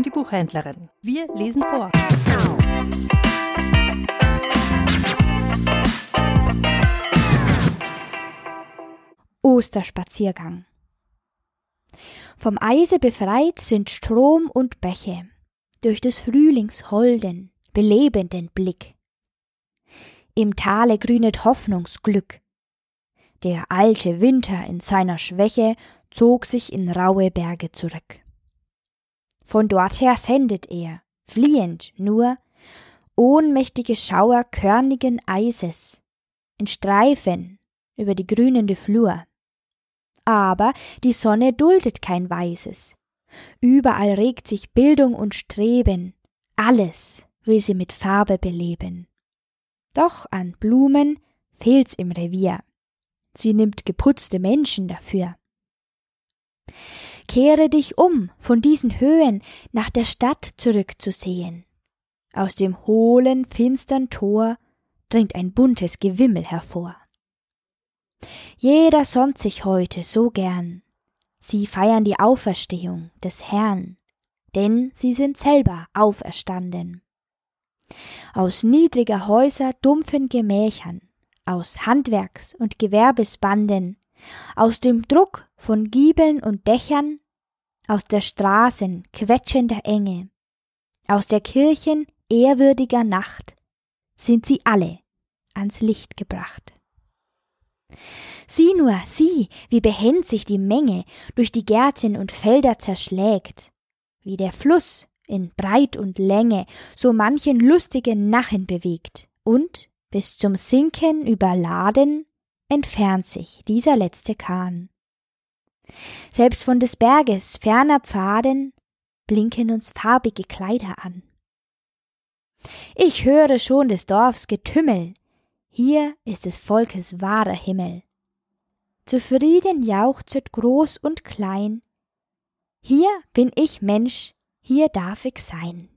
Buchhändlerin. Wir lesen vor. Osterspaziergang Vom Eise befreit sind Strom und Bäche, durch des Frühlings holden, belebenden Blick. Im Tale grünet Hoffnungsglück. Der alte Winter in seiner Schwäche zog sich in raue Berge zurück. Von dorther sendet er, fliehend nur, ohnmächtige Schauer körnigen Eises, in Streifen über die grünende Flur. Aber die Sonne duldet kein Weises. Überall regt sich Bildung und Streben, alles will sie mit Farbe beleben. Doch an Blumen fehlt's im Revier. Sie nimmt geputzte Menschen dafür. Kehre dich um, von diesen Höhen nach der Stadt zurückzusehen. Aus dem hohlen, finstern Tor dringt ein buntes Gewimmel hervor. Jeder sonnt sich heute so gern. Sie feiern die Auferstehung des Herrn, denn sie sind selber auferstanden. Aus niedriger Häuser dumpfen Gemächern, aus Handwerks- und Gewerbesbanden, aus dem Druck von Giebeln und Dächern, aus der Straßen quetschender Enge, aus der Kirchen ehrwürdiger Nacht, sind sie alle ans Licht gebracht. Sieh nur, sieh, wie behend sich die Menge durch die Gärten und Felder zerschlägt, wie der Fluss in Breit und Länge so manchen lustigen Nachen bewegt, und bis zum Sinken überladen entfernt sich dieser letzte Kahn. Selbst von des Berges ferner Pfaden blinken uns farbige Kleider an. Ich höre schon des Dorfs Getümmel, hier ist des Volkes wahrer Himmel. Zufrieden jauchzet groß und klein, hier bin ich Mensch, hier darf ich sein.